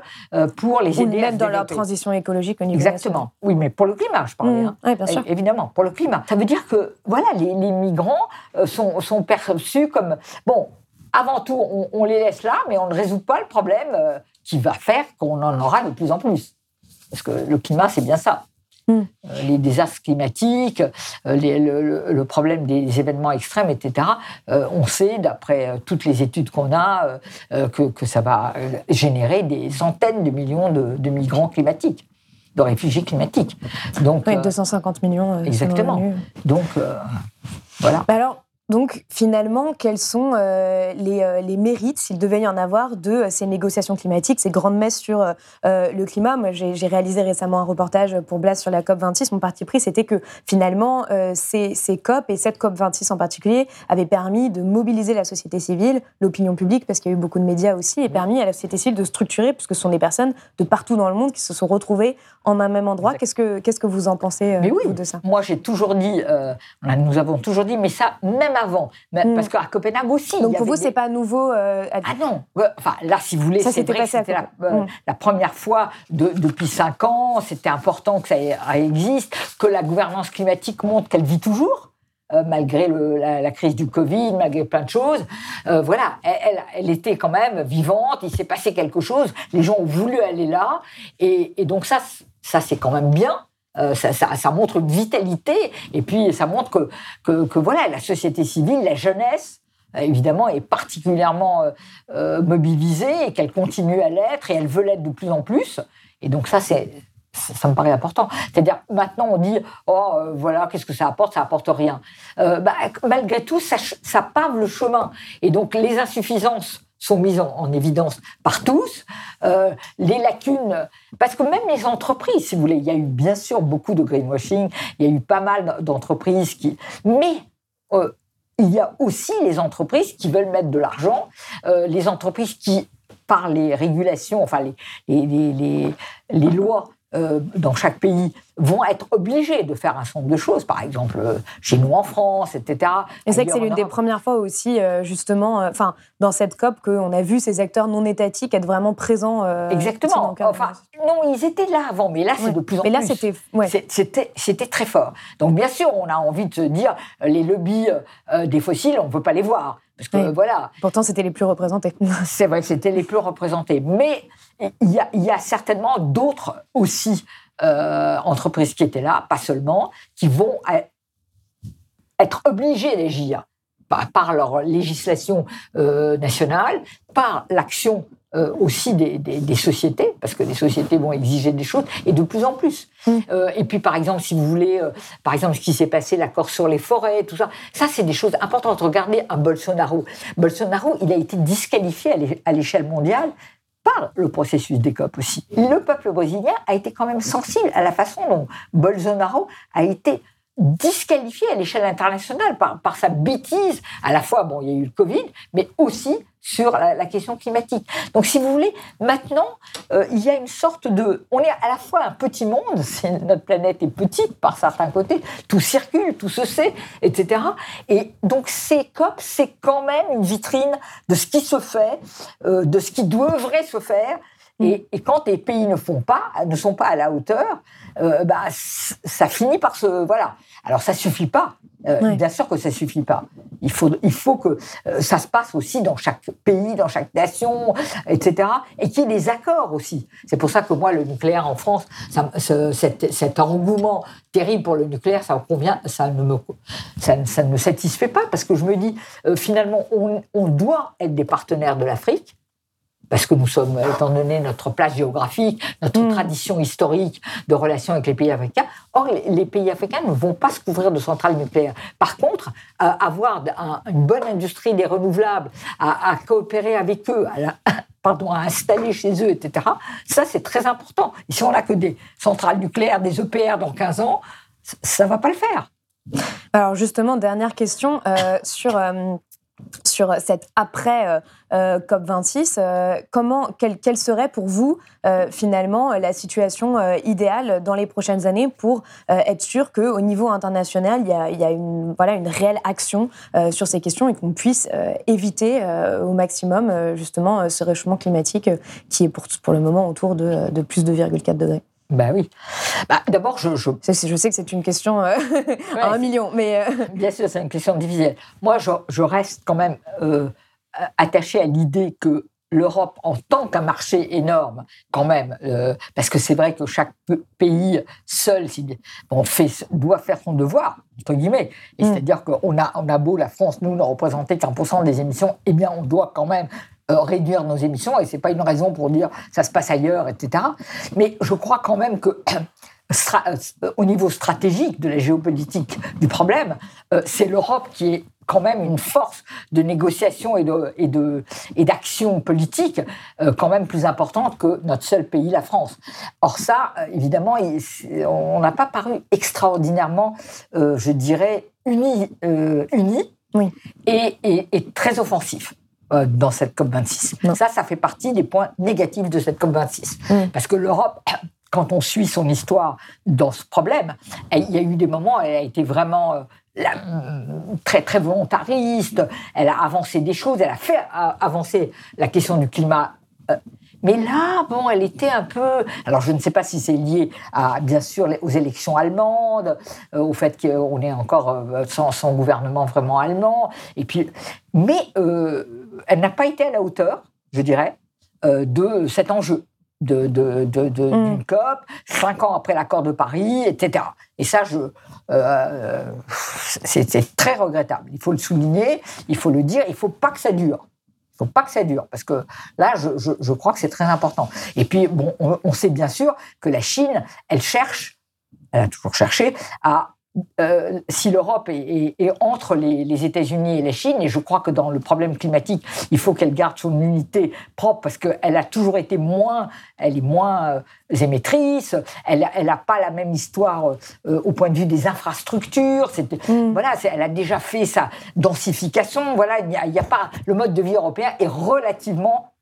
pour les aider même dans leur transition écologique au niveau exactement oui mais pour le climat je parlais mmh. hein. bien sûr. évidemment pour le climat ça veut dire que voilà les, les migrants sont, sont perçus comme bon avant tout, on, les laisse là, mais on ne résout pas le problème euh, qui va faire qu'on en aura de plus en plus. Parce que le climat, c'est bien ça. Hmm. Euh, les désastres climatiques, euh, le, problème des événements extrêmes, etc. on sait, d'après toutes les études qu'on a, que, ça va générer des centaines de millions de, migrants climatiques, de réfugiés climatiques. Donc, 250 millions. exactement. Donc, voilà. Bah alors, donc finalement, quels sont euh, euh, les, mérites, s'il devait y en avoir, de euh, ces négociations climatiques, ces grandes messes sur le climat? Moi, j'ai réalisé récemment un reportage pour Blas sur la COP26. Mon parti pris, c'était que finalement, ces, COP et cette COP26 en particulier avaient permis de mobiliser la société civile, l'opinion publique, parce qu'il y a eu beaucoup de médias aussi, et permis à la société civile de structurer, puisque ce sont des personnes de partout dans le monde qui se sont retrouvées en un même endroit. Qu'est-ce que, qu'est-ce que vous en pensez oui, de ça? Moi, j'ai toujours dit, nous avons toujours dit, mais ça, même avant. Mais, hmm. Parce qu'à Copenhague aussi. Donc pour vous, c'est pas nouveau euh, Ah non. Enfin, là, si vous voulez, c'est vrai que c'était euh, la, première fois depuis cinq ans. C'était important que ça existe, que la gouvernance climatique montre qu'elle vit toujours. Euh, malgré la, crise du Covid, malgré plein de choses. voilà, elle, était quand même vivante, il s'est passé quelque chose, les gens ont voulu aller là, et, et donc ça, ça c'est quand même bien. Euh, ça, montre une vitalité et puis ça montre que, que, voilà, la société civile, la jeunesse, euh, évidemment, est particulièrement euh, mobilisée et qu'elle continue à l'être et elle veut l'être de plus en plus. Et donc ça, c'est ça, me paraît important. C'est-à-dire, maintenant, on dit, oh, voilà, qu'est-ce que ça apporte? Ça apporte rien. Bah, malgré tout, ça, ça pave le chemin. Et donc, les insuffisances sont mises en, évidence par tous. Euh, les lacunes, parce que même les entreprises, si vous voulez, il y a eu bien sûr beaucoup de greenwashing, il y a eu pas mal d'entreprises qui... Mais euh, il y a aussi les entreprises qui veulent mettre de l'argent, euh, les entreprises qui, par les régulations, enfin les, les, les, les lois dans chaque pays vont être obligés de faire un certain nombre de choses, par exemple euh, chez nous en France, etc. Et c'est que c'est l'une des premières fois aussi, euh, justement, enfin, dans cette COP, qu'on a vu ces acteurs non étatiques être vraiment présents. Exactement. Enfin, non, ils étaient là avant, mais là, c'est de plus en mais là, plus. C'était, c'était, très fort. Donc, bien sûr, on a envie de se dire, les lobbies des fossiles, on ne veut pas les voir. Parce que, voilà. Pourtant, c'était les plus représentés. c'est vrai que c'était les plus représentés. Mais il y a, certainement d'autres aussi euh, entreprises qui étaient là, pas seulement, qui vont être obligées d'agir par, leur législation euh, nationale, par l'action euh, aussi des, sociétés, parce que les sociétés vont exiger des choses, et de plus en plus. Mm. et puis, par exemple, si vous voulez, par exemple, ce qui s'est passé, l'accord sur les forêts, tout ça, ça, c'est des choses importantes. Regardez un Bolsonaro. Bolsonaro, il a été disqualifié à l'échelle mondiale par le processus des COP aussi. Le peuple brésilien a été quand même sensible à la façon dont Bolsonaro a été disqualifié à l'échelle internationale par, par, sa bêtise. À la fois, bon, il y a eu le Covid, mais aussi sur la, question climatique. Donc, si vous voulez, maintenant, euh, il y a une sorte de... On est à la fois un petit monde, notre planète est petite par certains côtés, tout circule, tout se sait, etc. Et donc, ces COP, c'est quand même une vitrine de ce qui se fait, euh, de ce qui devrait se faire. Et, et, quand les pays ne font pas, ne sont pas à la hauteur, euh, bah, ça finit par se... Voilà. Alors, ça suffit pas. Euh, bien sûr que ça suffit pas. Il faut, il faut que euh, ça se passe aussi dans chaque pays, dans chaque nation, etc. Et qu'il y ait des accords aussi. C'est pour ça que moi, le nucléaire en France, ça, cet, cet, engouement terrible pour le nucléaire, ça, convient, ça, ne me, ça, ne me satisfait pas parce que je me dis, euh, finalement, on, on doit être des partenaires de l'Afrique parce que nous sommes, étant donné notre place géographique, notre mm. tradition historique de relations avec les pays africains. Or, les, pays africains ne vont pas se couvrir de centrales nucléaires. Par contre, euh, avoir une bonne industrie des renouvelables, à, coopérer avec eux, à, pardon, à installer chez eux, etc., ça, c'est très important. Et si on n'a que des centrales nucléaires, des EPR dans 15 ans, ça ne va pas le faire. Alors justement, dernière question euh, sur... Euh, sur cette après euh, euh, COP26. Euh, comment, quelle, serait pour vous finalement la situation idéale dans les prochaines années pour être sûr qu'au niveau international, il y a, une, voilà, une réelle action sur ces questions et qu'on puisse éviter au maximum justement ce réchauffement climatique qui est pour, pour le moment autour de, de plus de 2,4 degrés? Ben oui. Bah, D'abord, je, je... je... sais que c'est une question euh, à un million, mais... Euh, Bien sûr, c'est une question difficile. Moi, je, je reste quand même euh, attaché à l'idée que l'Europe, en tant qu'un marché énorme, quand même, parce que c'est vrai que chaque pays seul bon, fait, doit faire son devoir, entre guillemets. Mm. C'est-à-dire qu'on a, on a beau, la France, nous, ne représenter qu'un pour cent des émissions, eh bien, on doit quand même euh, réduire nos émissions, et c'est pas une raison pour dire ça se passe ailleurs, etc. Mais je crois quand même que euh, au niveau stratégique de la géopolitique du problème, euh, c'est l'Europe qui est quand même une force de négociation et de et de et d'action politique quand même plus importante que notre seul pays, la France. Or ça, évidemment, on n'a pas paru extraordinairement, je dirais, uni, uni oui. et, et, et, très offensif. Euh, dans cette COP26. Ça, ça fait partie des points négatifs de cette COP26. Parce que l'Europe, quand on suit son histoire dans ce problème, il y a eu des moments, elle a été vraiment euh, très très volontariste, elle a avancé des choses, elle a fait avancer la question du climat. Euh, mais là, bon, elle était un peu. Alors, je ne sais pas si c'est lié à, bien sûr, aux élections allemandes, au fait qu'on est encore sans, sans, gouvernement vraiment allemand. Et puis, mais elle n'a pas été à la hauteur, je dirais, euh, de cet enjeu de, de, d'une mm. COP, cinq ans après l'accord de Paris, etc. Et ça, je, euh, c'est, très regrettable. Il faut le souligner, il faut le dire, il ne faut pas que ça dure. Faut pas que ça dure, parce que là, je, je, crois que c'est très important. Et puis, bon, on, sait bien sûr que la Chine, elle cherche, elle a toujours cherché, à euh, si l'Europe est, entre les, États-Unis et la Chine, et je crois que dans le problème climatique, il faut qu'elle garde son unité propre parce qu'elle a toujours été moins, elle est moins euh, émettrice, elle n'a pas la même histoire euh, au point de vue des infrastructures. Mm. Voilà, elle a déjà fait sa densification. Voilà, il n'y a, a, pas le mode de vie européen est relativement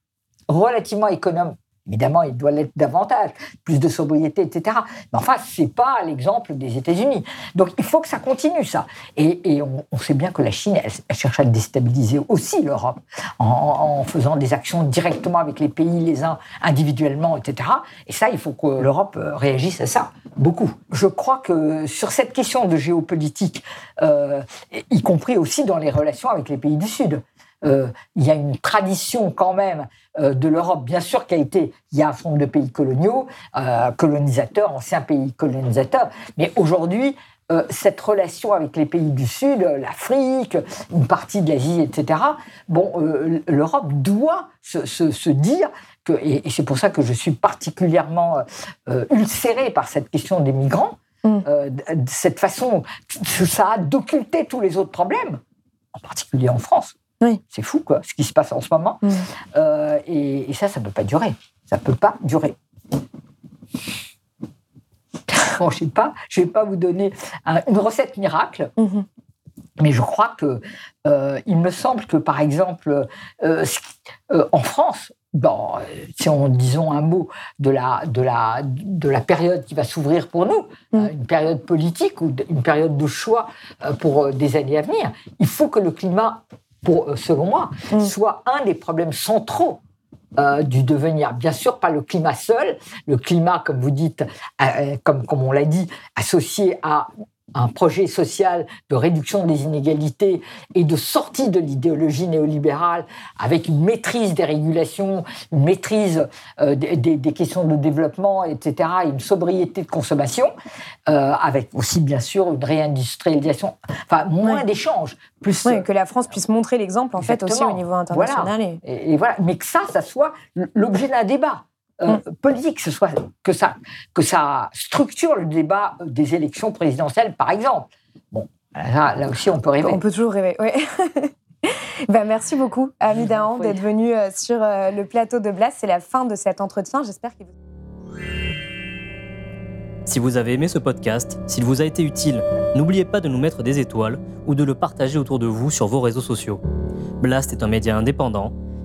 relativement économe Évidemment, il doit l'être davantage, plus de sobriété, etc. Mais enfin, ce n'est pas l'exemple des États-Unis. Donc, il faut que ça continue, ça. Et, on, sait bien que la Chine, elle, cherche à déstabiliser aussi l'Europe en, faisant des actions directement avec les pays, les uns individuellement, etc. Et ça, il faut que l'Europe euh, réagisse à ça, beaucoup. Je crois que sur cette question de géopolitique, euh, y compris aussi dans les relations avec les pays du Sud, euh, il y a une tradition quand même euh, de l'Europe, bien sûr qu'il a été, il y a un nombre de pays coloniaux, euh, colonisateurs, anciens pays colonisateurs, mais aujourd'hui, cette relation avec les pays du Sud, l'Afrique, une partie de l'Asie, etc., bon, l'Europe doit se, dire que, et, c'est pour ça que je suis particulièrement ulcérée par cette question des migrants, mm. cette façon, ça a d'occulter tous les autres problèmes, en particulier en France. C'est fou, quoi, ce qui se passe en ce moment. Euh, et, ça, ça ne peut pas durer. Ça ne peut pas durer. Bon, je ne pas, je vais pas vous donner une recette miracle, mm-hmm. mais je crois que euh, il me semble que, par exemple, euh, en France, bon, si on disons un mot de la, de la, de la période qui va s'ouvrir pour nous, mm. une période politique ou une période de choix pour des années à venir, il faut que le climat pour, euh, selon moi, mm. soit un des problèmes centraux euh, du devenir. Bien sûr, pas le climat seul. Le climat, comme vous dites, euh, comme, comme on l'a dit, associé à un projet social de réduction des inégalités et de sortie de l'idéologie néolibérale avec une maîtrise des régulations, une maîtrise euh, des, questions de développement, etc., et une sobriété de consommation, euh, avec aussi bien sûr une réindustrialisation, enfin moins d'échanges. Plus que la France puisse montrer l'exemple en fait aussi au niveau international. et voilà, mais que ça, ça soit l'objet d'un débat. Euh, mm. politique, ce soit, que, ça, que ça structure le débat des élections présidentielles, par exemple. Bon, là, aussi, on peut rêver. On peut toujours rêver, oui. ben, merci beaucoup, Ami Dahan, d'être venu euh, sur euh, le plateau de Blas. C'est la fin de cet entretien. J'espère qu'il Si vous avez aimé ce podcast, s'il vous a été utile, n'oubliez pas de nous mettre des étoiles ou de le partager autour de vous sur vos réseaux sociaux. Blast est un média indépendant,